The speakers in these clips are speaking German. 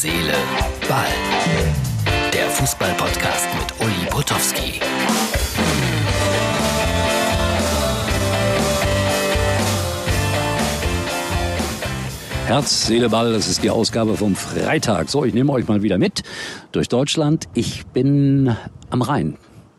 Seele, Ball. Der Fußball-Podcast mit Uli Potowski. Herz, Seele, Ball, das ist die Ausgabe vom Freitag. So, ich nehme euch mal wieder mit durch Deutschland. Ich bin am Rhein.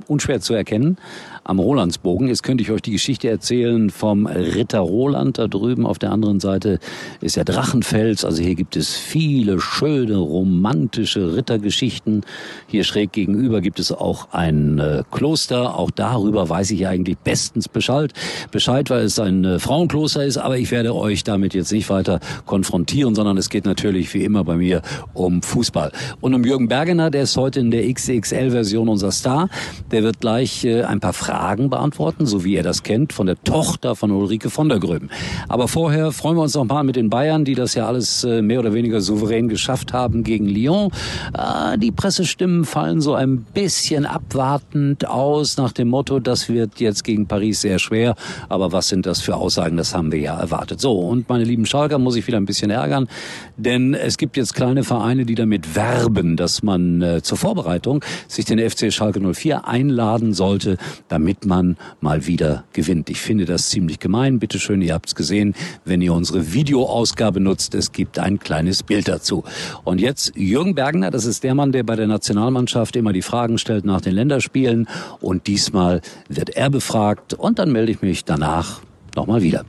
Unschwer zu erkennen, am Rolandsbogen. Jetzt könnte ich euch die Geschichte erzählen vom Ritter Roland. Da drüben auf der anderen Seite ist der Drachenfels. Also hier gibt es viele schöne, romantische Rittergeschichten. Hier schräg gegenüber gibt es auch ein äh, Kloster. Auch darüber weiß ich eigentlich bestens Bescheid. Bescheid, weil es ein äh, Frauenkloster ist. Aber ich werde euch damit jetzt nicht weiter konfrontieren, sondern es geht natürlich wie immer bei mir um Fußball. Und um Jürgen Bergener, der ist heute in der XXL-Version unser Star. Der wird gleich äh, ein paar Fragen Fragen beantworten, so wie er das kennt, von der Tochter von Ulrike von der Gröben. Aber vorher freuen wir uns noch mal mit den Bayern, die das ja alles äh, mehr oder weniger souverän geschafft haben gegen Lyon. Äh, die Pressestimmen fallen so ein bisschen abwartend aus nach dem Motto, das wird jetzt gegen Paris sehr schwer. Aber was sind das für Aussagen? Das haben wir ja erwartet. So, und meine lieben Schalker muss ich wieder ein bisschen ärgern, denn es gibt jetzt kleine Vereine, die damit werben, dass man äh, zur Vorbereitung sich den FC Schalke 04 einladen sollte, damit damit man mal wieder gewinnt. Ich finde das ziemlich gemein. Bitte schön, ihr habt's gesehen, wenn ihr unsere Videoausgabe nutzt, es gibt ein kleines Bild dazu. Und jetzt Jürgen Bergner, das ist der Mann, der bei der Nationalmannschaft immer die Fragen stellt nach den Länderspielen. Und diesmal wird er befragt und dann melde ich mich danach nochmal wieder.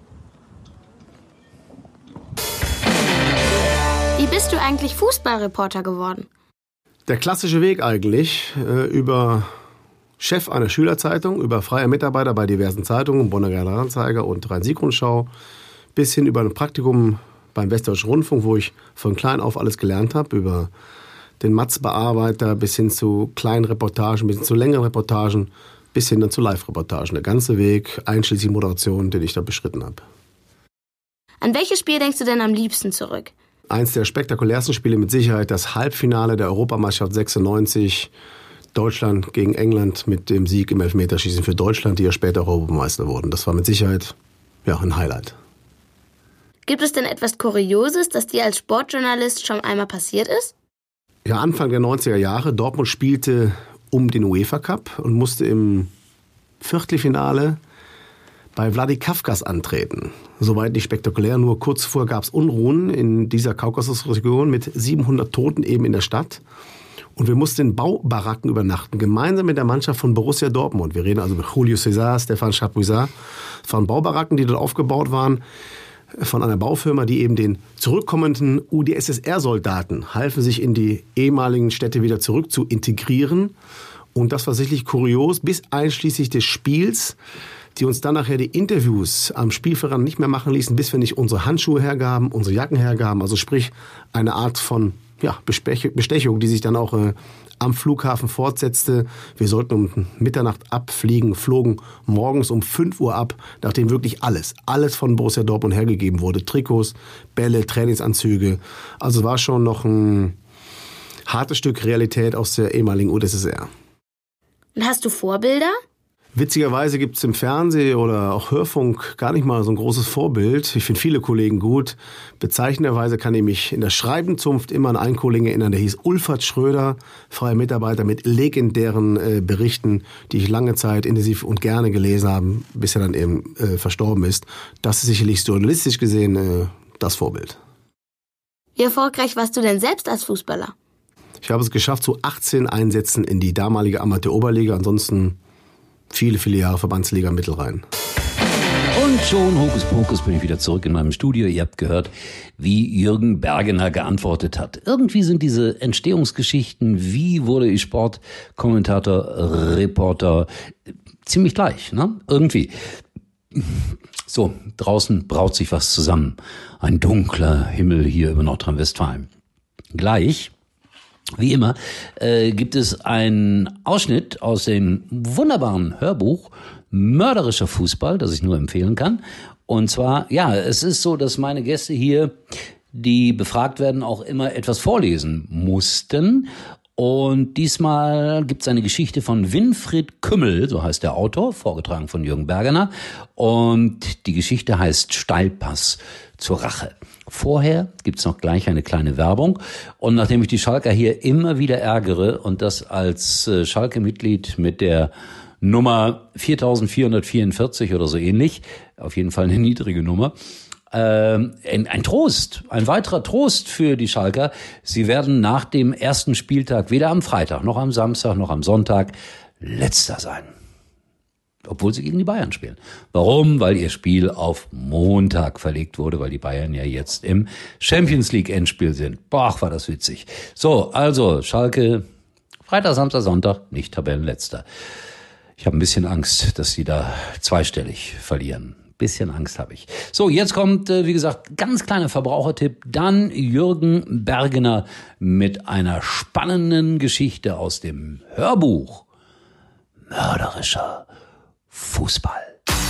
Wie bist du eigentlich Fußballreporter geworden? Der klassische Weg eigentlich äh, über Chef einer Schülerzeitung, über freie Mitarbeiter bei diversen Zeitungen, Bonner Generalanzeiger und Rhein-Sieg-Rundschau, bis hin über ein Praktikum beim Westdeutschen Rundfunk, wo ich von klein auf alles gelernt habe, über den Matz-Bearbeiter bis hin zu kleinen Reportagen, bis hin zu längeren Reportagen, bis hin dann zu Live-Reportagen. Der ganze Weg, einschließlich Moderation, den ich da beschritten habe. An welches Spiel denkst du denn am liebsten zurück? Eins der spektakulärsten Spiele mit Sicherheit, das Halbfinale der Europameisterschaft 96 Deutschland gegen England mit dem Sieg im Elfmeterschießen für Deutschland, die ja später Europameister wurden. Das war mit Sicherheit ja, ein Highlight. Gibt es denn etwas Kurioses, das dir als Sportjournalist schon einmal passiert ist? Ja, Anfang der 90er Jahre. Dortmund spielte um den UEFA Cup und musste im Viertelfinale bei Vladi Kafkas antreten. Soweit nicht spektakulär, nur kurz vorher gab es Unruhen in dieser Kaukasusregion mit 700 Toten eben in der Stadt. Und wir mussten in Baubaracken übernachten, gemeinsam mit der Mannschaft von Borussia Dortmund. Wir reden also mit Julio César, Stefan Chapuisat. Es waren Baubaracken, die dort aufgebaut waren von einer Baufirma, die eben den zurückkommenden UdSSR-Soldaten halfen, sich in die ehemaligen Städte wieder zurück zu integrieren. Und das war sicherlich kurios, bis einschließlich des Spiels, die uns dann nachher die Interviews am Spielfeldrand nicht mehr machen ließen, bis wir nicht unsere Handschuhe hergaben, unsere Jacken hergaben. Also sprich eine Art von ja, Bestechung, die sich dann auch äh, am Flughafen fortsetzte. Wir sollten um Mitternacht abfliegen, flogen morgens um 5 Uhr ab, nachdem wirklich alles, alles von Borussia Dortmund hergegeben wurde. Trikots, Bälle, Trainingsanzüge. Also war schon noch ein hartes Stück Realität aus der ehemaligen UdSSR. Und hast du Vorbilder? Witzigerweise gibt es im Fernsehen oder auch Hörfunk gar nicht mal so ein großes Vorbild. Ich finde viele Kollegen gut. Bezeichnenderweise kann ich mich in der Schreibenzunft immer an einen Kollegen erinnern, der hieß Ulfert Schröder, freier Mitarbeiter mit legendären äh, Berichten, die ich lange Zeit intensiv und gerne gelesen habe, bis er dann eben äh, verstorben ist. Das ist sicherlich journalistisch gesehen äh, das Vorbild. Wie erfolgreich warst du denn selbst als Fußballer? Ich habe es geschafft, zu 18 Einsätzen in die damalige Amateur-Oberliga. Ansonsten viele, viele Jahre Verbandsliga Mittelrhein. Und schon, Hokus Pokus, bin ich wieder zurück in meinem Studio. Ihr habt gehört, wie Jürgen Bergener geantwortet hat. Irgendwie sind diese Entstehungsgeschichten, wie wurde ich Sportkommentator, Reporter, ziemlich gleich, ne? Irgendwie. So, draußen braut sich was zusammen. Ein dunkler Himmel hier über Nordrhein-Westfalen. Gleich wie immer äh, gibt es einen Ausschnitt aus dem wunderbaren Hörbuch Mörderischer Fußball, das ich nur empfehlen kann. Und zwar, ja, es ist so, dass meine Gäste hier, die befragt werden, auch immer etwas vorlesen mussten. Und diesmal gibt es eine Geschichte von Winfried Kümmel, so heißt der Autor, vorgetragen von Jürgen Bergener. Und die Geschichte heißt Steilpass zur Rache. Vorher gibt's noch gleich eine kleine Werbung. Und nachdem ich die Schalker hier immer wieder ärgere und das als äh, Schalke-Mitglied mit der Nummer 4444 oder so ähnlich, auf jeden Fall eine niedrige Nummer, ähm, ein, Trost, ein weiterer Trost für die Schalker. Sie werden nach dem ersten Spieltag weder am Freitag noch am Samstag noch am Sonntag letzter sein. Obwohl sie gegen die Bayern spielen. Warum? Weil ihr Spiel auf Montag verlegt wurde, weil die Bayern ja jetzt im Champions League Endspiel sind. Boah, war das witzig. So, also Schalke Freitag, Samstag, Sonntag, nicht Tabellenletzter. Ich habe ein bisschen Angst, dass sie da zweistellig verlieren. Bisschen Angst habe ich. So, jetzt kommt, äh, wie gesagt, ganz kleiner Verbrauchertipp. Dann Jürgen Bergener mit einer spannenden Geschichte aus dem Hörbuch. Mörderischer Fußball.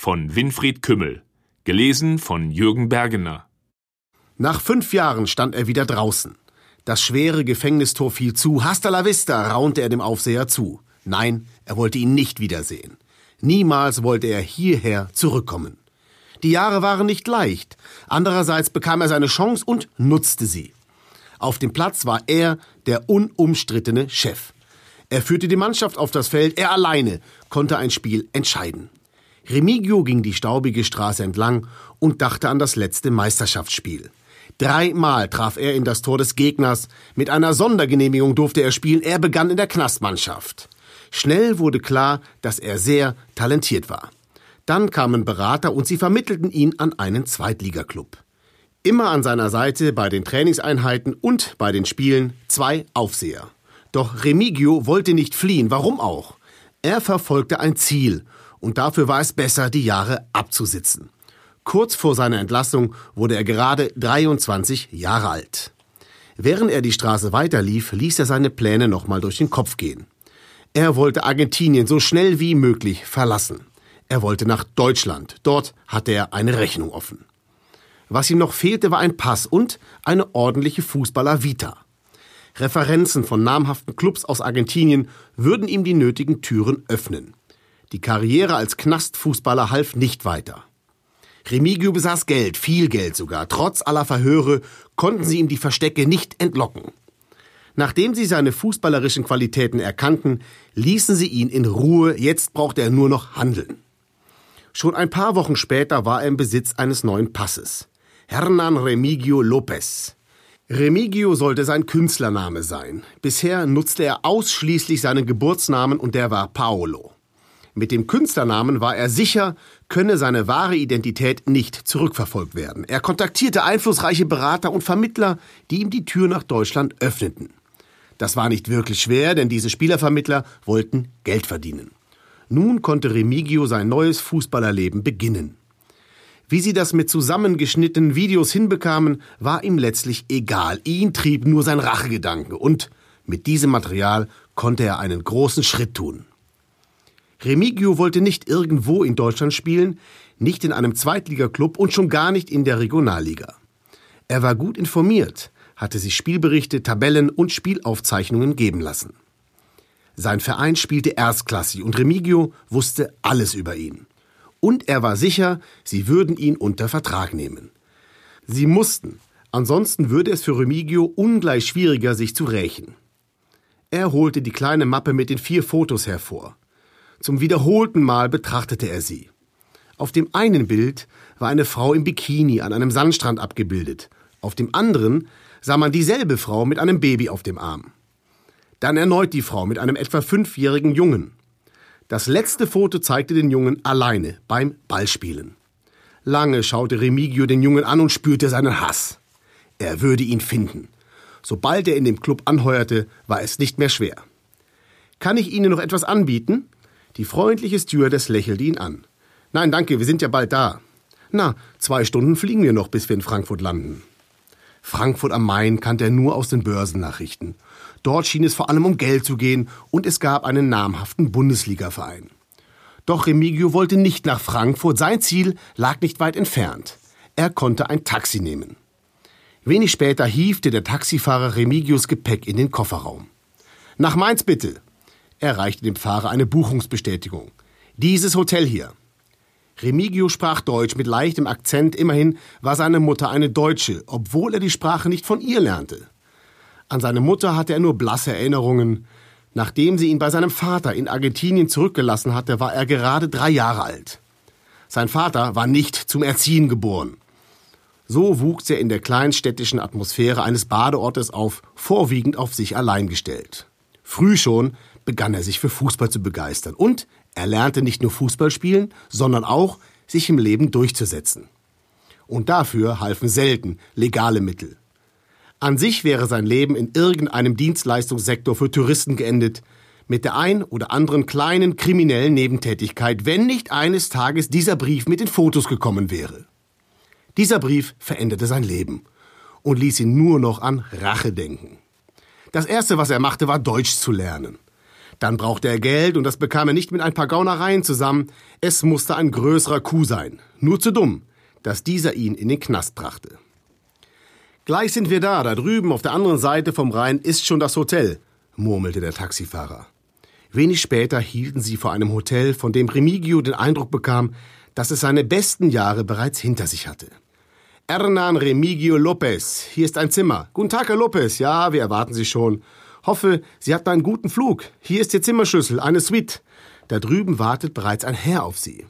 von Winfried Kümmel. Gelesen von Jürgen Bergener. Nach fünf Jahren stand er wieder draußen. Das schwere Gefängnistor fiel zu. Hasta la vista, raunte er dem Aufseher zu. Nein, er wollte ihn nicht wiedersehen. Niemals wollte er hierher zurückkommen. Die Jahre waren nicht leicht. Andererseits bekam er seine Chance und nutzte sie. Auf dem Platz war er der unumstrittene Chef. Er führte die Mannschaft auf das Feld, er alleine konnte ein Spiel entscheiden. Remigio ging die staubige Straße entlang und dachte an das letzte Meisterschaftsspiel. Dreimal traf er in das Tor des Gegners. Mit einer Sondergenehmigung durfte er spielen. Er begann in der Knastmannschaft. Schnell wurde klar, dass er sehr talentiert war. Dann kamen Berater und sie vermittelten ihn an einen Zweitligaklub. Immer an seiner Seite bei den Trainingseinheiten und bei den Spielen zwei Aufseher. Doch Remigio wollte nicht fliehen, warum auch? Er verfolgte ein Ziel und dafür war es besser, die Jahre abzusitzen. Kurz vor seiner Entlassung wurde er gerade 23 Jahre alt. Während er die Straße weiterlief, ließ er seine Pläne nochmal durch den Kopf gehen. Er wollte Argentinien so schnell wie möglich verlassen. Er wollte nach Deutschland. Dort hatte er eine Rechnung offen. Was ihm noch fehlte, war ein Pass und eine ordentliche Fußballer-Vita. Referenzen von namhaften Clubs aus Argentinien würden ihm die nötigen Türen öffnen. Die Karriere als Knastfußballer half nicht weiter. Remigio besaß Geld, viel Geld sogar. Trotz aller Verhöre konnten sie ihm die Verstecke nicht entlocken. Nachdem sie seine fußballerischen Qualitäten erkannten, ließen sie ihn in Ruhe, jetzt brauchte er nur noch handeln. Schon ein paar Wochen später war er im Besitz eines neuen Passes. Hernan Remigio Lopez. Remigio sollte sein Künstlername sein. Bisher nutzte er ausschließlich seinen Geburtsnamen und der war Paolo. Mit dem Künstlernamen war er sicher, könne seine wahre Identität nicht zurückverfolgt werden. Er kontaktierte einflussreiche Berater und Vermittler, die ihm die Tür nach Deutschland öffneten. Das war nicht wirklich schwer, denn diese Spielervermittler wollten Geld verdienen. Nun konnte Remigio sein neues Fußballerleben beginnen. Wie sie das mit zusammengeschnittenen Videos hinbekamen, war ihm letztlich egal. Ihn trieb nur sein Rachegedanke und mit diesem Material konnte er einen großen Schritt tun. Remigio wollte nicht irgendwo in Deutschland spielen, nicht in einem Zweitligaklub und schon gar nicht in der Regionalliga. Er war gut informiert, hatte sich Spielberichte, Tabellen und Spielaufzeichnungen geben lassen. Sein Verein spielte erstklassig und Remigio wusste alles über ihn. Und er war sicher, sie würden ihn unter Vertrag nehmen. Sie mussten, ansonsten würde es für Remigio ungleich schwieriger, sich zu rächen. Er holte die kleine Mappe mit den vier Fotos hervor. Zum wiederholten Mal betrachtete er sie. Auf dem einen Bild war eine Frau im Bikini an einem Sandstrand abgebildet. Auf dem anderen sah man dieselbe Frau mit einem Baby auf dem Arm. Dann erneut die Frau mit einem etwa fünfjährigen Jungen. Das letzte Foto zeigte den Jungen alleine beim Ballspielen. Lange schaute Remigio den Jungen an und spürte seinen Hass. Er würde ihn finden. Sobald er in dem Club anheuerte, war es nicht mehr schwer. Kann ich Ihnen noch etwas anbieten? Die freundliche Stewardess lächelte ihn an. Nein, danke, wir sind ja bald da. Na, zwei Stunden fliegen wir noch, bis wir in Frankfurt landen. Frankfurt am Main kannte er nur aus den Börsennachrichten. Dort schien es vor allem um Geld zu gehen und es gab einen namhaften Bundesligaverein. Doch Remigio wollte nicht nach Frankfurt, sein Ziel lag nicht weit entfernt. Er konnte ein Taxi nehmen. Wenig später hiefte der Taxifahrer Remigios Gepäck in den Kofferraum. Nach Mainz bitte. Er reichte dem Fahrer eine Buchungsbestätigung. Dieses Hotel hier. Remigio sprach Deutsch mit leichtem Akzent, immerhin war seine Mutter eine Deutsche, obwohl er die Sprache nicht von ihr lernte. An seine Mutter hatte er nur blasse Erinnerungen. Nachdem sie ihn bei seinem Vater in Argentinien zurückgelassen hatte, war er gerade drei Jahre alt. Sein Vater war nicht zum Erziehen geboren. So wuchs er in der kleinstädtischen Atmosphäre eines Badeortes auf, vorwiegend auf sich allein gestellt. Früh schon begann er sich für Fußball zu begeistern und er lernte nicht nur Fußball spielen, sondern auch, sich im Leben durchzusetzen. Und dafür halfen selten legale Mittel. An sich wäre sein Leben in irgendeinem Dienstleistungssektor für Touristen geendet, mit der ein oder anderen kleinen kriminellen Nebentätigkeit, wenn nicht eines Tages dieser Brief mit den Fotos gekommen wäre. Dieser Brief veränderte sein Leben und ließ ihn nur noch an Rache denken. Das Erste, was er machte, war Deutsch zu lernen. Dann brauchte er Geld und das bekam er nicht mit ein paar Gaunereien zusammen. Es musste ein größerer Kuh sein. Nur zu dumm, dass dieser ihn in den Knast brachte. Gleich sind wir da, da drüben auf der anderen Seite vom Rhein ist schon das Hotel, murmelte der Taxifahrer. Wenig später hielten sie vor einem Hotel, von dem Remigio den Eindruck bekam, dass es seine besten Jahre bereits hinter sich hatte. Hernan Remigio Lopez, hier ist ein Zimmer. Guten Tag, Herr Lopez. Ja, wir erwarten Sie schon. Hoffe, Sie hatten einen guten Flug. Hier ist Ihr Zimmerschlüssel, eine Suite. Da drüben wartet bereits ein Herr auf Sie.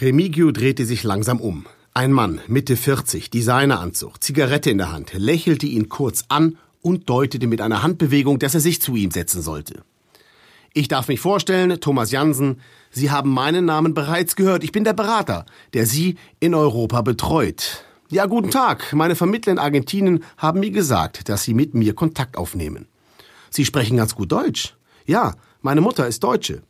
Remigio drehte sich langsam um. Ein Mann, Mitte 40, Designeranzug, Zigarette in der Hand, lächelte ihn kurz an und deutete mit einer Handbewegung, dass er sich zu ihm setzen sollte. Ich darf mich vorstellen, Thomas Jansen, Sie haben meinen Namen bereits gehört. Ich bin der Berater, der Sie in Europa betreut. Ja, guten Tag. Meine Vermittler in Argentinien haben mir gesagt, dass Sie mit mir Kontakt aufnehmen. Sie sprechen ganz gut Deutsch. Ja, meine Mutter ist Deutsche.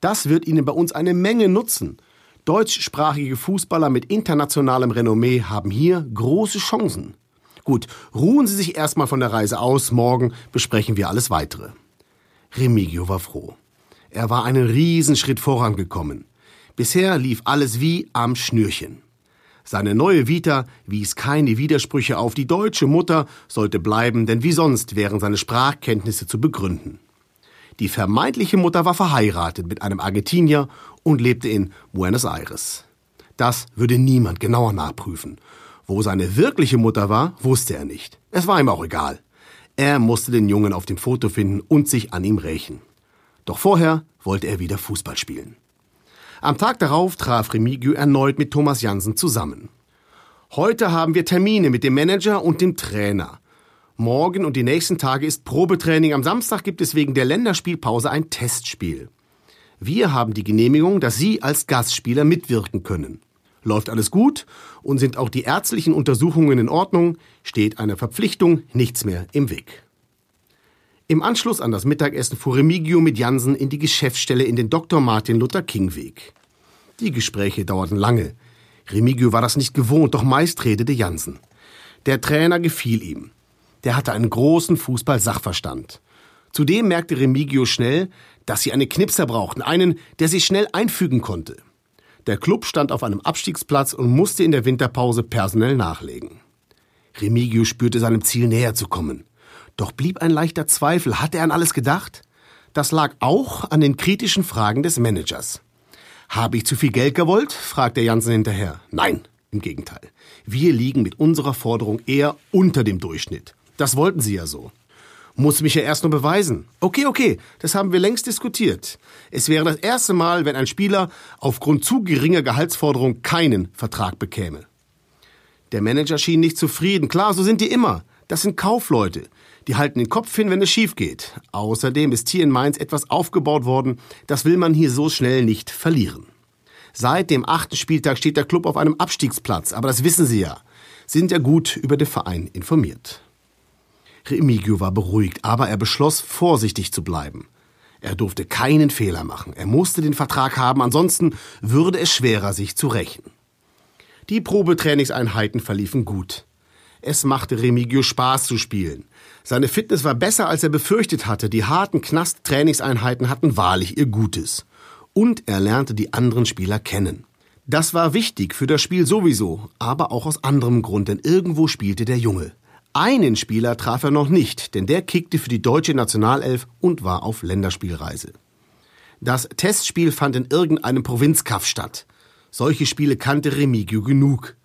Das wird Ihnen bei uns eine Menge nutzen. Deutschsprachige Fußballer mit internationalem Renommee haben hier große Chancen. Gut, ruhen Sie sich erstmal von der Reise aus, morgen besprechen wir alles weitere. Remigio war froh. Er war einen Riesenschritt vorangekommen. Bisher lief alles wie am Schnürchen. Seine neue Vita wies keine Widersprüche auf. Die deutsche Mutter sollte bleiben, denn wie sonst wären seine Sprachkenntnisse zu begründen. Die vermeintliche Mutter war verheiratet mit einem Argentinier und lebte in Buenos Aires. Das würde niemand genauer nachprüfen. Wo seine wirkliche Mutter war, wusste er nicht. Es war ihm auch egal. Er musste den Jungen auf dem Foto finden und sich an ihm rächen. Doch vorher wollte er wieder Fußball spielen. Am Tag darauf traf Remigio erneut mit Thomas Jansen zusammen. Heute haben wir Termine mit dem Manager und dem Trainer. Morgen und die nächsten Tage ist Probetraining. Am Samstag gibt es wegen der Länderspielpause ein Testspiel. Wir haben die Genehmigung, dass Sie als Gastspieler mitwirken können. Läuft alles gut und sind auch die ärztlichen Untersuchungen in Ordnung, steht einer Verpflichtung nichts mehr im Weg. Im Anschluss an das Mittagessen fuhr Remigio mit Jansen in die Geschäftsstelle in den Dr. Martin Luther King Weg. Die Gespräche dauerten lange. Remigio war das nicht gewohnt, doch meist redete Jansen. Der Trainer gefiel ihm der hatte einen großen Fußball-Sachverstand. Zudem merkte Remigio schnell, dass sie einen Knipser brauchten, einen, der sich schnell einfügen konnte. Der Club stand auf einem Abstiegsplatz und musste in der Winterpause personell nachlegen. Remigio spürte seinem Ziel näher zu kommen. Doch blieb ein leichter Zweifel. Hatte er an alles gedacht? Das lag auch an den kritischen Fragen des Managers. Habe ich zu viel Geld gewollt? fragte Jansen hinterher. Nein, im Gegenteil. Wir liegen mit unserer Forderung eher unter dem Durchschnitt. Das wollten Sie ja so. Muss mich ja erst nur beweisen. Okay, okay, das haben wir längst diskutiert. Es wäre das erste Mal, wenn ein Spieler aufgrund zu geringer Gehaltsforderung keinen Vertrag bekäme. Der Manager schien nicht zufrieden. Klar, so sind die immer. Das sind Kaufleute. Die halten den Kopf hin, wenn es schief geht. Außerdem ist hier in Mainz etwas aufgebaut worden, das will man hier so schnell nicht verlieren. Seit dem achten Spieltag steht der Club auf einem Abstiegsplatz, aber das wissen Sie ja. Sind ja gut über den Verein informiert. Remigio war beruhigt, aber er beschloss, vorsichtig zu bleiben. Er durfte keinen Fehler machen. Er musste den Vertrag haben, ansonsten würde es schwerer, sich zu rächen. Die Probetrainingseinheiten verliefen gut. Es machte Remigio Spaß zu spielen. Seine Fitness war besser, als er befürchtet hatte. Die harten Knast-Trainingseinheiten hatten wahrlich ihr Gutes. Und er lernte die anderen Spieler kennen. Das war wichtig für das Spiel sowieso, aber auch aus anderem Grund, denn irgendwo spielte der Junge. Einen Spieler traf er noch nicht, denn der kickte für die deutsche Nationalelf und war auf Länderspielreise. Das Testspiel fand in irgendeinem Provinzkaff statt. Solche Spiele kannte Remigio genug.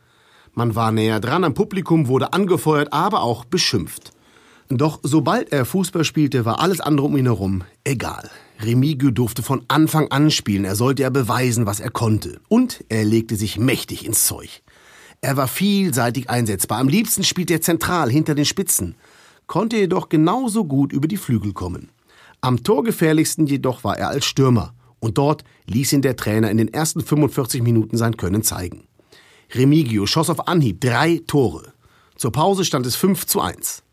Man war näher dran am Publikum, wurde angefeuert, aber auch beschimpft. Doch sobald er Fußball spielte, war alles andere um ihn herum egal. Remigio durfte von Anfang an spielen, er sollte ja beweisen, was er konnte. Und er legte sich mächtig ins Zeug. Er war vielseitig einsetzbar, am liebsten spielte er zentral hinter den Spitzen, konnte jedoch genauso gut über die Flügel kommen. Am torgefährlichsten jedoch war er als Stürmer, und dort ließ ihn der Trainer in den ersten 45 Minuten sein Können zeigen. Remigio schoss auf Anhieb drei Tore. Zur Pause stand es 5 zu 1.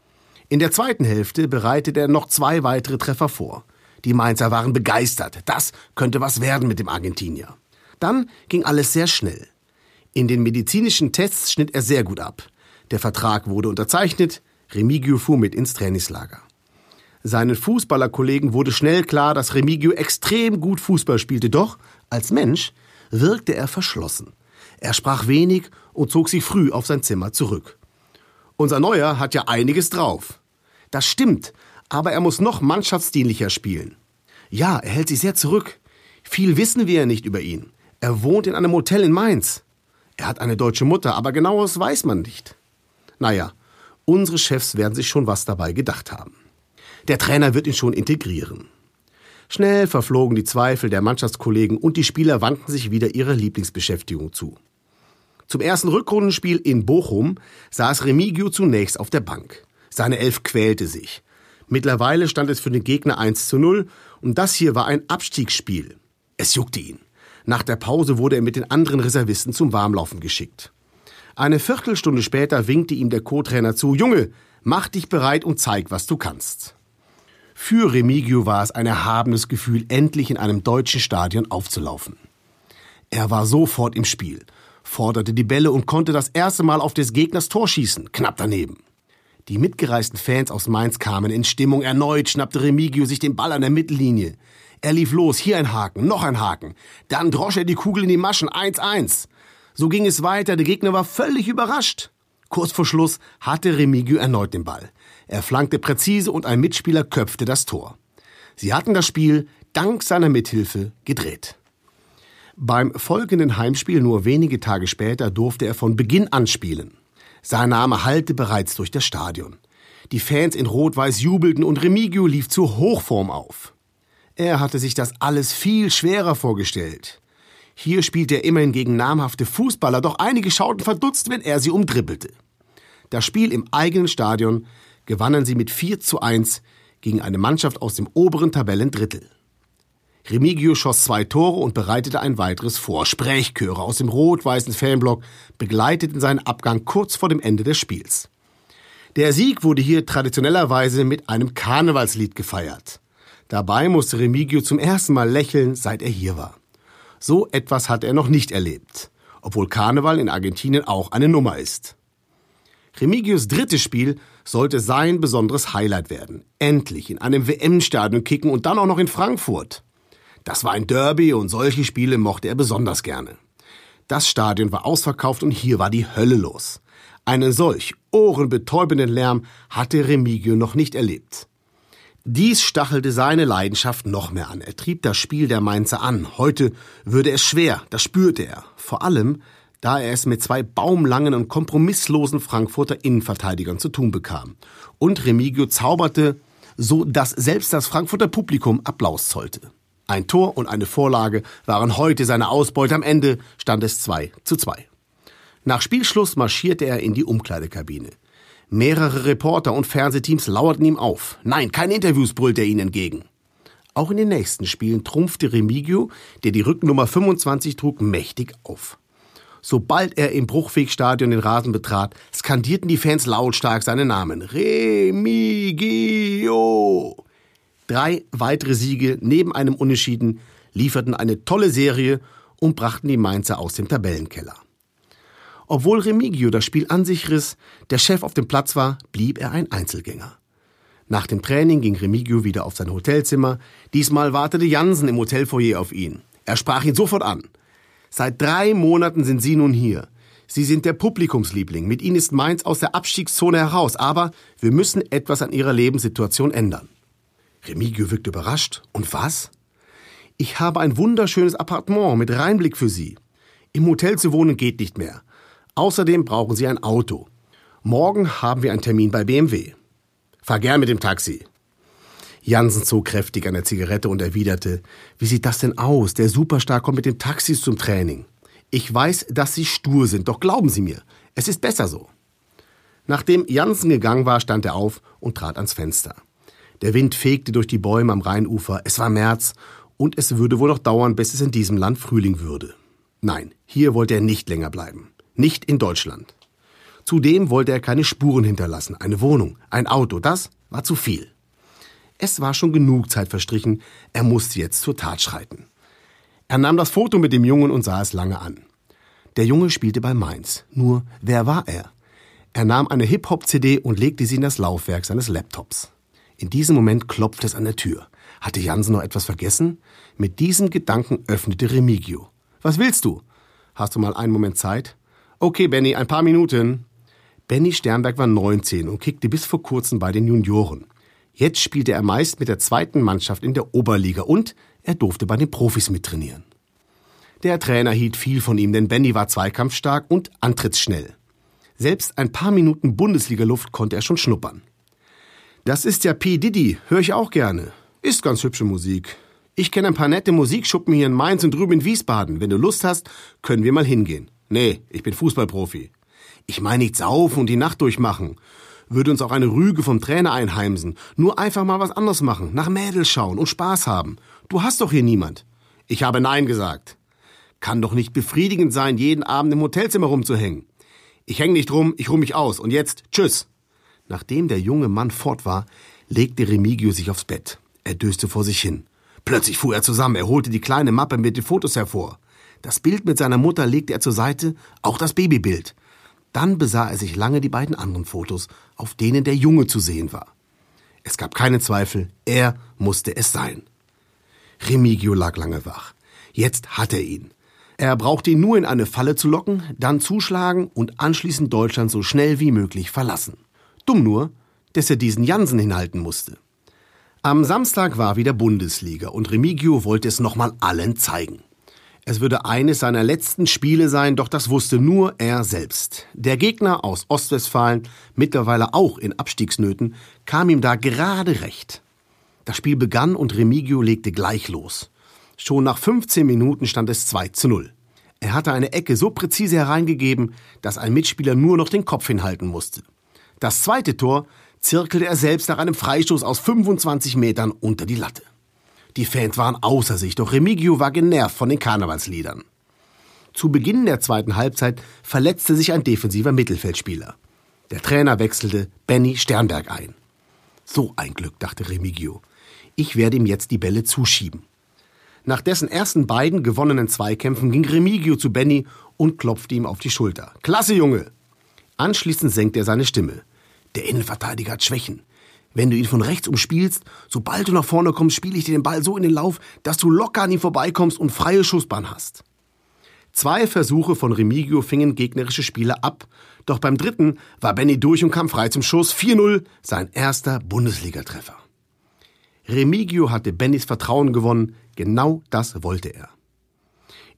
In der zweiten Hälfte bereitete er noch zwei weitere Treffer vor. Die Mainzer waren begeistert. Das könnte was werden mit dem Argentinier. Dann ging alles sehr schnell. In den medizinischen Tests schnitt er sehr gut ab. Der Vertrag wurde unterzeichnet. Remigio fuhr mit ins Trainingslager. Seinen Fußballerkollegen wurde schnell klar, dass Remigio extrem gut Fußball spielte, doch als Mensch wirkte er verschlossen. Er sprach wenig und zog sich früh auf sein Zimmer zurück. Unser Neuer hat ja einiges drauf. Das stimmt, aber er muss noch mannschaftsdienlicher spielen. Ja, er hält sich sehr zurück. Viel wissen wir ja nicht über ihn. Er wohnt in einem Hotel in Mainz. Er hat eine deutsche Mutter, aber genaues weiß man nicht. Naja, unsere Chefs werden sich schon was dabei gedacht haben. Der Trainer wird ihn schon integrieren. Schnell verflogen die Zweifel der Mannschaftskollegen und die Spieler wandten sich wieder ihrer Lieblingsbeschäftigung zu. Zum ersten Rückrundenspiel in Bochum saß Remigio zunächst auf der Bank. Seine Elf quälte sich. Mittlerweile stand es für den Gegner 1 zu 0 und das hier war ein Abstiegsspiel. Es juckte ihn. Nach der Pause wurde er mit den anderen Reservisten zum Warmlaufen geschickt. Eine Viertelstunde später winkte ihm der Co-Trainer zu, Junge, mach dich bereit und zeig, was du kannst. Für Remigio war es ein erhabenes Gefühl, endlich in einem deutschen Stadion aufzulaufen. Er war sofort im Spiel forderte die Bälle und konnte das erste Mal auf des Gegners Tor schießen, knapp daneben. Die mitgereisten Fans aus Mainz kamen in Stimmung. Erneut schnappte Remigio sich den Ball an der Mittellinie. Er lief los, hier ein Haken, noch ein Haken. Dann drosch er die Kugel in die Maschen, 1-1. So ging es weiter, der Gegner war völlig überrascht. Kurz vor Schluss hatte Remigio erneut den Ball. Er flankte präzise und ein Mitspieler köpfte das Tor. Sie hatten das Spiel dank seiner Mithilfe gedreht. Beim folgenden Heimspiel nur wenige Tage später durfte er von Beginn an spielen. Sein Name hallte bereits durch das Stadion. Die Fans in Rot-Weiß jubelten und Remigio lief zur Hochform auf. Er hatte sich das alles viel schwerer vorgestellt. Hier spielte er immerhin gegen namhafte Fußballer, doch einige schauten verdutzt, wenn er sie umdribbelte. Das Spiel im eigenen Stadion gewannen sie mit 4 zu 1 gegen eine Mannschaft aus dem oberen Tabellendrittel. Remigio schoss zwei Tore und bereitete ein weiteres vor. Sprechchöre aus dem rot-weißen Fanblock begleiteten seinen Abgang kurz vor dem Ende des Spiels. Der Sieg wurde hier traditionellerweise mit einem Karnevalslied gefeiert. Dabei musste Remigio zum ersten Mal lächeln, seit er hier war. So etwas hat er noch nicht erlebt, obwohl Karneval in Argentinien auch eine Nummer ist. Remigios drittes Spiel sollte sein besonderes Highlight werden. Endlich in einem WM-Stadion kicken und dann auch noch in Frankfurt. Das war ein Derby und solche Spiele mochte er besonders gerne. Das Stadion war ausverkauft und hier war die Hölle los. Einen solch ohrenbetäubenden Lärm hatte Remigio noch nicht erlebt. Dies stachelte seine Leidenschaft noch mehr an. Er trieb das Spiel der Mainzer an. Heute würde es schwer, das spürte er. Vor allem, da er es mit zwei baumlangen und kompromisslosen Frankfurter Innenverteidigern zu tun bekam. Und Remigio zauberte, so dass selbst das Frankfurter Publikum Applaus zollte. Ein Tor und eine Vorlage waren heute seine Ausbeute. Am Ende stand es 2 zu 2. Nach Spielschluss marschierte er in die Umkleidekabine. Mehrere Reporter und Fernsehteams lauerten ihm auf. Nein, keine Interviews brüllte er ihnen entgegen. Auch in den nächsten Spielen trumpfte Remigio, der die Rückennummer 25 trug, mächtig auf. Sobald er im Bruchwegstadion den Rasen betrat, skandierten die Fans lautstark seinen Namen. Remigio! Drei weitere Siege neben einem Unentschieden lieferten eine tolle Serie und brachten die Mainzer aus dem Tabellenkeller. Obwohl Remigio das Spiel an sich riss, der Chef auf dem Platz war, blieb er ein Einzelgänger. Nach dem Training ging Remigio wieder auf sein Hotelzimmer. Diesmal wartete Jansen im Hotelfoyer auf ihn. Er sprach ihn sofort an. Seit drei Monaten sind Sie nun hier. Sie sind der Publikumsliebling. Mit Ihnen ist Mainz aus der Abstiegszone heraus. Aber wir müssen etwas an Ihrer Lebenssituation ändern. Remigio wirkte überrascht. Und was? Ich habe ein wunderschönes Appartement mit Reinblick für Sie. Im Hotel zu wohnen geht nicht mehr. Außerdem brauchen Sie ein Auto. Morgen haben wir einen Termin bei BMW. Fahr gern mit dem Taxi. Jansen zog kräftig an der Zigarette und erwiderte, wie sieht das denn aus? Der Superstar kommt mit dem Taxis zum Training. Ich weiß, dass Sie stur sind, doch glauben Sie mir, es ist besser so. Nachdem Jansen gegangen war, stand er auf und trat ans Fenster. Der Wind fegte durch die Bäume am Rheinufer, es war März und es würde wohl noch dauern, bis es in diesem Land Frühling würde. Nein, hier wollte er nicht länger bleiben. Nicht in Deutschland. Zudem wollte er keine Spuren hinterlassen, eine Wohnung, ein Auto, das war zu viel. Es war schon genug Zeit verstrichen, er musste jetzt zur Tat schreiten. Er nahm das Foto mit dem Jungen und sah es lange an. Der Junge spielte bei Mainz. Nur, wer war er? Er nahm eine Hip-Hop-CD und legte sie in das Laufwerk seines Laptops. In diesem Moment klopfte es an der Tür. Hatte Jansen noch etwas vergessen? Mit diesem Gedanken öffnete Remigio. Was willst du? Hast du mal einen Moment Zeit? Okay, Benny, ein paar Minuten. Benny Sternberg war 19 und kickte bis vor kurzem bei den Junioren. Jetzt spielte er meist mit der zweiten Mannschaft in der Oberliga und er durfte bei den Profis mittrainieren. Der Trainer hielt viel von ihm, denn Benny war zweikampfstark und antrittsschnell. Selbst ein paar Minuten Bundesliga-Luft konnte er schon schnuppern. Das ist ja P. Diddy, höre ich auch gerne. Ist ganz hübsche Musik. Ich kenne ein paar nette Musikschuppen hier in Mainz und drüben in Wiesbaden. Wenn du Lust hast, können wir mal hingehen. Nee, ich bin Fußballprofi. Ich meine nicht saufen und die Nacht durchmachen würde uns auch eine Rüge vom Trainer einheimsen. Nur einfach mal was anderes machen, nach Mädels schauen und Spaß haben. Du hast doch hier niemand. Ich habe Nein gesagt. Kann doch nicht befriedigend sein, jeden Abend im Hotelzimmer rumzuhängen. Ich häng nicht rum, ich ruh mich aus. Und jetzt, tschüss. Nachdem der junge Mann fort war, legte Remigio sich aufs Bett. Er döste vor sich hin. Plötzlich fuhr er zusammen, er holte die kleine Mappe mit den Fotos hervor. Das Bild mit seiner Mutter legte er zur Seite, auch das Babybild. Dann besah er sich lange die beiden anderen Fotos, auf denen der Junge zu sehen war. Es gab keine Zweifel, er musste es sein. Remigio lag lange wach. Jetzt hat er ihn. Er brauchte ihn nur in eine Falle zu locken, dann zuschlagen und anschließend Deutschland so schnell wie möglich verlassen. Dumm nur, dass er diesen Jansen hinhalten musste. Am Samstag war wieder Bundesliga und Remigio wollte es nochmal allen zeigen. Es würde eines seiner letzten Spiele sein, doch das wusste nur er selbst. Der Gegner aus Ostwestfalen, mittlerweile auch in Abstiegsnöten, kam ihm da gerade recht. Das Spiel begann und Remigio legte gleich los. Schon nach 15 Minuten stand es 2 zu 0. Er hatte eine Ecke so präzise hereingegeben, dass ein Mitspieler nur noch den Kopf hinhalten musste. Das zweite Tor zirkelte er selbst nach einem Freistoß aus 25 Metern unter die Latte. Die Fans waren außer sich, doch Remigio war genervt von den Karnevalsliedern. Zu Beginn der zweiten Halbzeit verletzte sich ein defensiver Mittelfeldspieler. Der Trainer wechselte Benny Sternberg ein. So ein Glück, dachte Remigio. Ich werde ihm jetzt die Bälle zuschieben. Nach dessen ersten beiden gewonnenen Zweikämpfen ging Remigio zu Benny und klopfte ihm auf die Schulter. Klasse, Junge! Anschließend senkte er seine Stimme. Der Innenverteidiger hat Schwächen. Wenn du ihn von rechts umspielst, sobald du nach vorne kommst, spiele ich dir den Ball so in den Lauf, dass du locker an ihm vorbeikommst und freie Schussbahn hast. Zwei Versuche von Remigio fingen gegnerische Spieler ab, doch beim dritten war Benny durch und kam frei zum Schuss. 4-0, sein erster Bundesligatreffer. Remigio hatte Bennys Vertrauen gewonnen, genau das wollte er.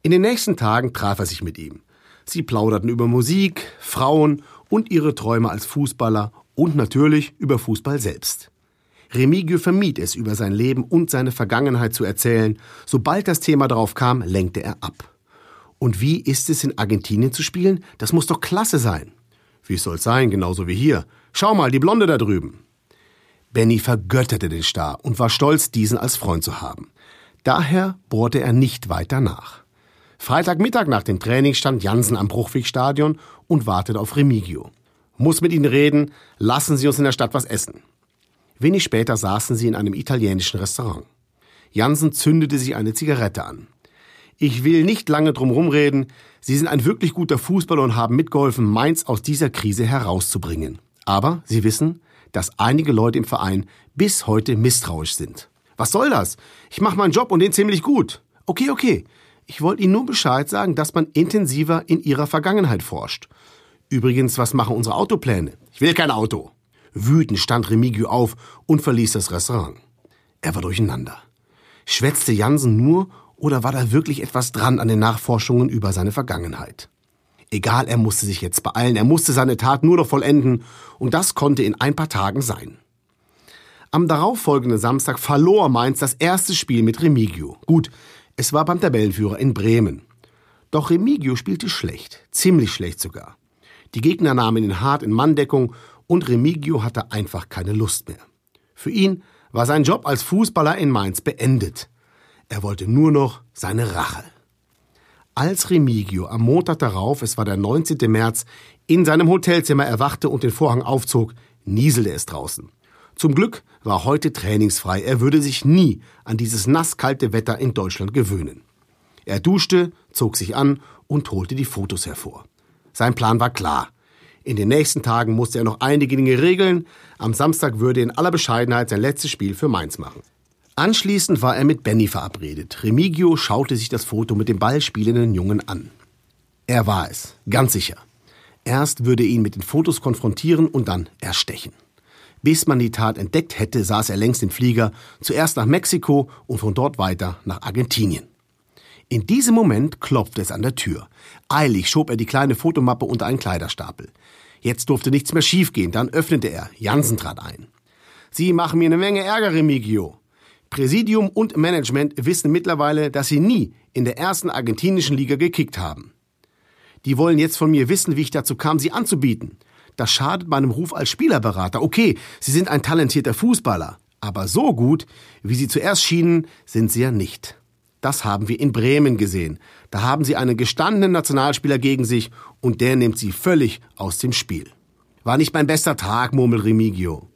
In den nächsten Tagen traf er sich mit ihm. Sie plauderten über Musik, Frauen und ihre Träume als Fußballer und natürlich über Fußball selbst. Remigio vermied es, über sein Leben und seine Vergangenheit zu erzählen. Sobald das Thema darauf kam, lenkte er ab. Und wie ist es in Argentinien zu spielen? Das muss doch klasse sein. Wie soll's sein, genauso wie hier. Schau mal, die Blonde da drüben. Benny vergötterte den Star und war stolz, diesen als Freund zu haben. Daher bohrte er nicht weiter nach. Freitagmittag nach dem Training stand Jansen am Bruchwegstadion und wartete auf Remigio muss mit Ihnen reden, lassen Sie uns in der Stadt was essen. Wenig später saßen sie in einem italienischen Restaurant. Jansen zündete sich eine Zigarette an. Ich will nicht lange drum rumreden. Sie sind ein wirklich guter Fußballer und haben mitgeholfen, Mainz aus dieser Krise herauszubringen. Aber Sie wissen, dass einige Leute im Verein bis heute misstrauisch sind. Was soll das? Ich mache meinen Job und den ziemlich gut. Okay, okay. Ich wollte Ihnen nur Bescheid sagen, dass man intensiver in Ihrer Vergangenheit forscht. Übrigens, was machen unsere Autopläne? Ich will kein Auto. Wütend stand Remigio auf und verließ das Restaurant. Er war durcheinander. Schwätzte Jansen nur oder war da wirklich etwas dran an den Nachforschungen über seine Vergangenheit? Egal, er musste sich jetzt beeilen, er musste seine Tat nur noch vollenden, und das konnte in ein paar Tagen sein. Am darauffolgenden Samstag verlor Mainz das erste Spiel mit Remigio. Gut, es war beim Tabellenführer in Bremen. Doch Remigio spielte schlecht, ziemlich schlecht sogar. Die Gegner nahmen ihn hart in Manndeckung und Remigio hatte einfach keine Lust mehr. Für ihn war sein Job als Fußballer in Mainz beendet. Er wollte nur noch seine Rache. Als Remigio am Montag darauf, es war der 19. März, in seinem Hotelzimmer erwachte und den Vorhang aufzog, nieselte es draußen. Zum Glück war heute trainingsfrei. Er würde sich nie an dieses nasskalte Wetter in Deutschland gewöhnen. Er duschte, zog sich an und holte die Fotos hervor. Sein Plan war klar. In den nächsten Tagen musste er noch einige Dinge regeln. Am Samstag würde er in aller Bescheidenheit sein letztes Spiel für Mainz machen. Anschließend war er mit Benny verabredet. Remigio schaute sich das Foto mit dem ballspielenden Jungen an. Er war es, ganz sicher. Erst würde er ihn mit den Fotos konfrontieren und dann erstechen. Bis man die Tat entdeckt hätte, saß er längst im Flieger, zuerst nach Mexiko und von dort weiter nach Argentinien. In diesem Moment klopfte es an der Tür. Eilig schob er die kleine Fotomappe unter einen Kleiderstapel. Jetzt durfte nichts mehr schiefgehen, dann öffnete er. Jansen trat ein. Sie machen mir eine Menge Ärger, Remigio. Präsidium und Management wissen mittlerweile, dass Sie nie in der ersten argentinischen Liga gekickt haben. Die wollen jetzt von mir wissen, wie ich dazu kam, Sie anzubieten. Das schadet meinem Ruf als Spielerberater. Okay, Sie sind ein talentierter Fußballer. Aber so gut, wie Sie zuerst schienen, sind Sie ja nicht. Das haben wir in Bremen gesehen. Da haben Sie einen gestandenen Nationalspieler gegen sich und der nimmt Sie völlig aus dem Spiel. War nicht mein bester Tag, murmelt Remigio.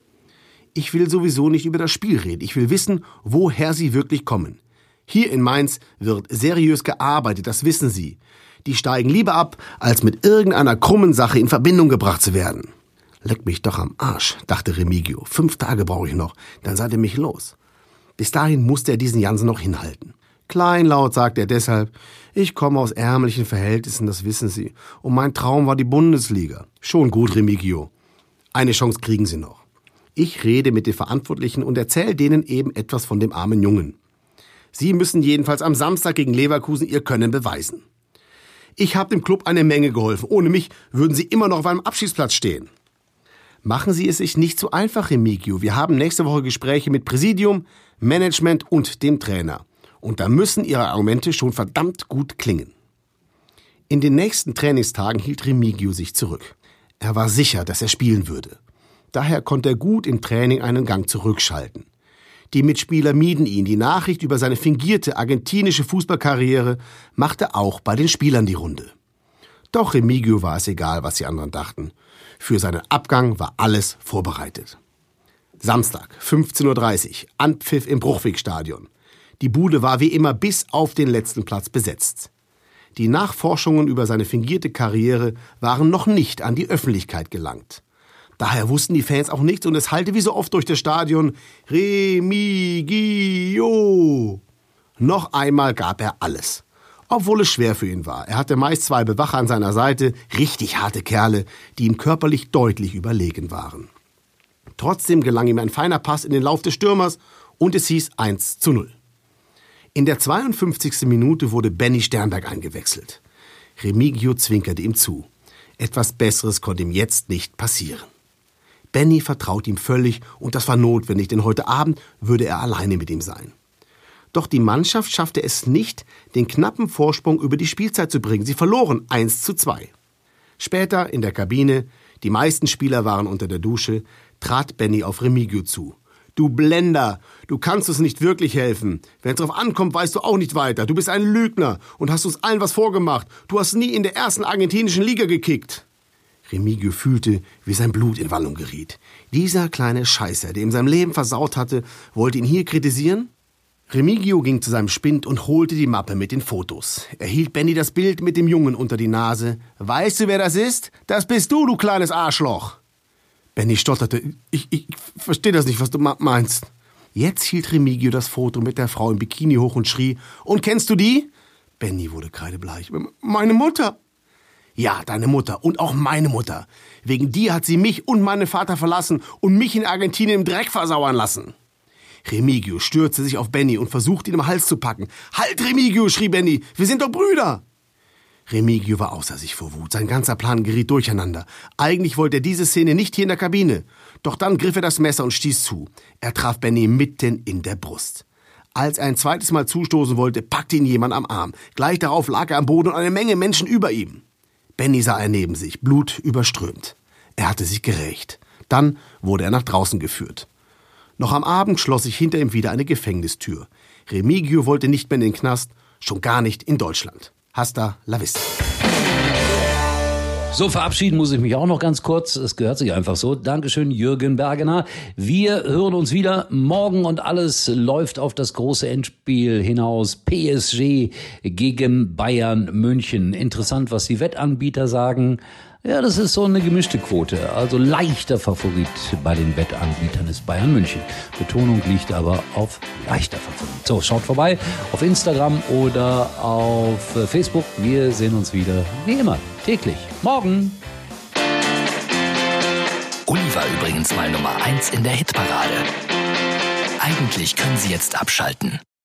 Ich will sowieso nicht über das Spiel reden. Ich will wissen, woher Sie wirklich kommen. Hier in Mainz wird seriös gearbeitet, das wissen Sie. Die steigen lieber ab, als mit irgendeiner krummen Sache in Verbindung gebracht zu werden. Leck mich doch am Arsch, dachte Remigio. Fünf Tage brauche ich noch, dann seid ihr mich los. Bis dahin musste er diesen Jansen noch hinhalten. Kleinlaut sagt er deshalb, ich komme aus ärmlichen Verhältnissen, das wissen Sie. Und mein Traum war die Bundesliga. Schon gut, Remigio. Eine Chance kriegen Sie noch. Ich rede mit den Verantwortlichen und erzähle denen eben etwas von dem armen Jungen. Sie müssen jedenfalls am Samstag gegen Leverkusen ihr Können beweisen. Ich habe dem Club eine Menge geholfen. Ohne mich würden Sie immer noch auf einem Abschießplatz stehen. Machen Sie es sich nicht so einfach, Remigio. Wir haben nächste Woche Gespräche mit Präsidium, Management und dem Trainer. Und da müssen Ihre Argumente schon verdammt gut klingen. In den nächsten Trainingstagen hielt Remigio sich zurück. Er war sicher, dass er spielen würde. Daher konnte er gut im Training einen Gang zurückschalten. Die Mitspieler mieden ihn. Die Nachricht über seine fingierte argentinische Fußballkarriere machte auch bei den Spielern die Runde. Doch Remigio war es egal, was die anderen dachten. Für seinen Abgang war alles vorbereitet. Samstag, 15.30 Uhr, Anpfiff im Bruchwegstadion. Die Bude war wie immer bis auf den letzten Platz besetzt. Die Nachforschungen über seine fingierte Karriere waren noch nicht an die Öffentlichkeit gelangt. Daher wussten die Fans auch nichts und es hallte wie so oft durch das Stadion Remigio. Noch einmal gab er alles. Obwohl es schwer für ihn war. Er hatte meist zwei Bewacher an seiner Seite, richtig harte Kerle, die ihm körperlich deutlich überlegen waren. Trotzdem gelang ihm ein feiner Pass in den Lauf des Stürmers und es hieß 1 zu 0. In der 52. Minute wurde Benny Sternberg eingewechselt. Remigio zwinkerte ihm zu. Etwas Besseres konnte ihm jetzt nicht passieren. Benny vertraut ihm völlig und das war notwendig, denn heute Abend würde er alleine mit ihm sein. Doch die Mannschaft schaffte es nicht, den knappen Vorsprung über die Spielzeit zu bringen. Sie verloren 1 zu 2. Später in der Kabine, die meisten Spieler waren unter der Dusche, trat Benny auf Remigio zu. Du Blender, du kannst uns nicht wirklich helfen. Wenn es darauf ankommt, weißt du auch nicht weiter. Du bist ein Lügner und hast uns allen was vorgemacht. Du hast nie in der ersten argentinischen Liga gekickt. Remigio fühlte, wie sein Blut in Wallung geriet. Dieser kleine Scheißer, der ihm sein Leben versaut hatte, wollte ihn hier kritisieren? Remigio ging zu seinem Spind und holte die Mappe mit den Fotos. Er hielt Benny das Bild mit dem Jungen unter die Nase. Weißt du, wer das ist? Das bist du, du kleines Arschloch. Benny stotterte. Ich, ich verstehe das nicht, was du meinst. Jetzt hielt Remigio das Foto mit der Frau im Bikini hoch und schrie. Und kennst du die? Benny wurde kreidebleich. Meine Mutter. Ja, deine Mutter und auch meine Mutter. Wegen dir hat sie mich und meinen Vater verlassen und mich in Argentinien im Dreck versauern lassen. Remigio stürzte sich auf Benny und versuchte ihn am Hals zu packen. Halt, Remigio, schrie Benny, wir sind doch Brüder! Remigio war außer sich vor Wut. Sein ganzer Plan geriet durcheinander. Eigentlich wollte er diese Szene nicht hier in der Kabine. Doch dann griff er das Messer und stieß zu. Er traf Benny mitten in der Brust. Als er ein zweites Mal zustoßen wollte, packte ihn jemand am Arm. Gleich darauf lag er am Boden und eine Menge Menschen über ihm. Benny sah er neben sich, Blut überströmt. Er hatte sich gerächt. Dann wurde er nach draußen geführt. Noch am Abend schloss sich hinter ihm wieder eine Gefängnistür. Remigio wollte nicht mehr in den Knast, schon gar nicht in Deutschland. Hasta la vista. So, verabschieden muss ich mich auch noch ganz kurz. Es gehört sich einfach so. Dankeschön, Jürgen Bergener. Wir hören uns wieder morgen und alles läuft auf das große Endspiel hinaus. PSG gegen Bayern München. Interessant, was die Wettanbieter sagen. Ja, das ist so eine gemischte Quote. Also leichter Favorit bei den Wettanbietern ist Bayern München. Betonung liegt aber auf leichter Favorit. So, schaut vorbei auf Instagram oder auf äh, Facebook. Wir sehen uns wieder, wie immer, täglich. Morgen. Uli war übrigens mal Nummer 1 in der Hitparade. Eigentlich können Sie jetzt abschalten.